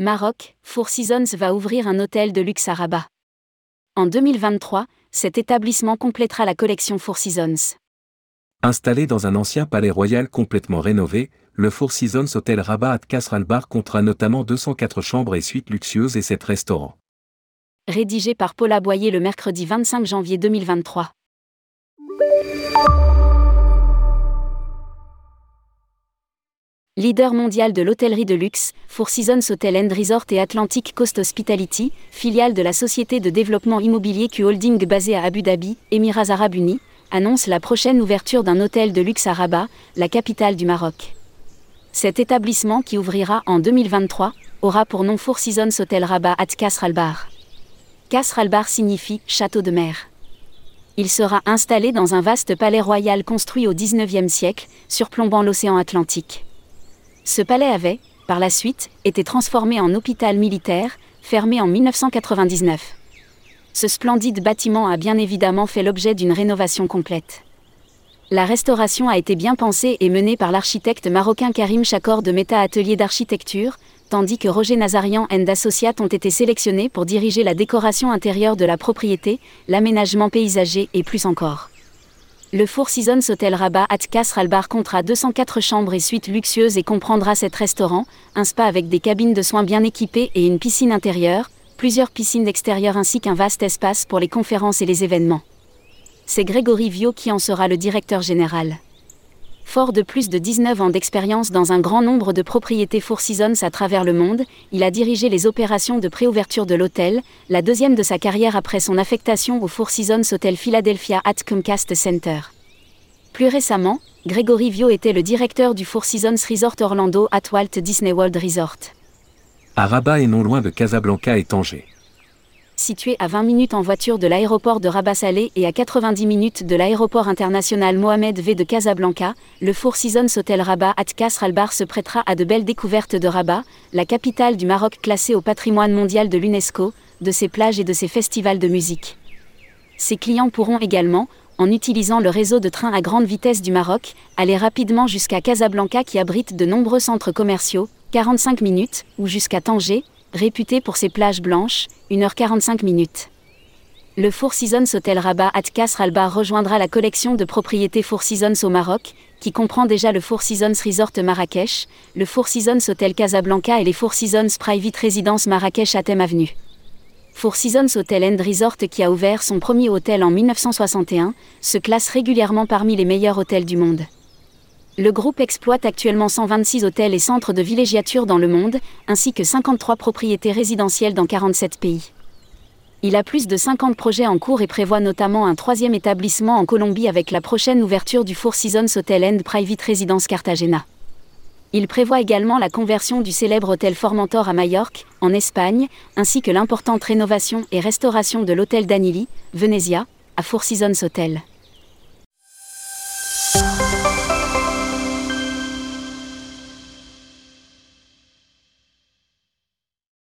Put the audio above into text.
Maroc, Four Seasons va ouvrir un hôtel de luxe à Rabat. En 2023, cet établissement complétera la collection Four Seasons. Installé dans un ancien palais royal complètement rénové, le Four Seasons Hotel Rabat at Kasr Al-Bar comptera notamment 204 chambres et suites luxueuses et 7 restaurants. Rédigé par Paula Boyer le mercredi 25 janvier 2023. Leader mondial de l'hôtellerie de luxe, Four Seasons Hotel and Resort et Atlantic Coast Hospitality, filiale de la société de développement immobilier Q Holding basée à Abu Dhabi, Émirats Arabes Unis, annonce la prochaine ouverture d'un hôtel de luxe à Rabat, la capitale du Maroc. Cet établissement qui ouvrira en 2023 aura pour nom Four Seasons Hotel Rabat at Kasr al-Bar. Kasr al-Bar signifie château de mer. Il sera installé dans un vaste palais royal construit au XIXe siècle, surplombant l'océan Atlantique. Ce palais avait, par la suite, été transformé en hôpital militaire, fermé en 1999. Ce splendide bâtiment a bien évidemment fait l'objet d'une rénovation complète. La restauration a été bien pensée et menée par l'architecte marocain Karim Chakor de Meta Atelier d'Architecture, tandis que Roger Nazarian and Associates ont été sélectionnés pour diriger la décoration intérieure de la propriété, l'aménagement paysager et plus encore. Le Four Seasons Hotel Rabat at Kasr Al-Bar comptera 204 chambres et suites luxueuses et comprendra sept restaurants, un spa avec des cabines de soins bien équipées et une piscine intérieure, plusieurs piscines extérieures ainsi qu'un vaste espace pour les conférences et les événements. C'est Grégory Vio qui en sera le directeur général. Fort de plus de 19 ans d'expérience dans un grand nombre de propriétés Four Seasons à travers le monde, il a dirigé les opérations de préouverture de l'hôtel, la deuxième de sa carrière après son affectation au Four Seasons Hotel Philadelphia at Comcast Center. Plus récemment, Gregory Vio était le directeur du Four Seasons Resort Orlando at Walt Disney World Resort. À Rabat et non loin de Casablanca et Tanger situé à 20 minutes en voiture de l'aéroport de Rabat-Salé et à 90 minutes de l'aéroport international Mohamed V de Casablanca, le Four Seasons Hotel Rabat at Kasr Al-Bar se prêtera à de belles découvertes de Rabat, la capitale du Maroc classée au patrimoine mondial de l'UNESCO, de ses plages et de ses festivals de musique. Ses clients pourront également, en utilisant le réseau de trains à grande vitesse du Maroc, aller rapidement jusqu'à Casablanca qui abrite de nombreux centres commerciaux, 45 minutes, ou jusqu'à Tanger, réputé pour ses plages blanches, 1h45 minutes. Le Four Seasons Hotel Rabat at Kasr rejoindra la collection de propriétés Four Seasons au Maroc, qui comprend déjà le Four Seasons Resort Marrakech, le Four Seasons Hotel Casablanca et les Four Seasons Private Residence Marrakech à Avenue. Four Seasons Hotel and Resort qui a ouvert son premier hôtel en 1961, se classe régulièrement parmi les meilleurs hôtels du monde. Le groupe exploite actuellement 126 hôtels et centres de villégiature dans le monde, ainsi que 53 propriétés résidentielles dans 47 pays. Il a plus de 50 projets en cours et prévoit notamment un troisième établissement en Colombie avec la prochaine ouverture du Four Seasons Hotel and Private Residence Cartagena. Il prévoit également la conversion du célèbre hôtel Formentor à Majorque, en Espagne, ainsi que l'importante rénovation et restauration de l'hôtel Danili, Venezia, à Four Seasons Hotel.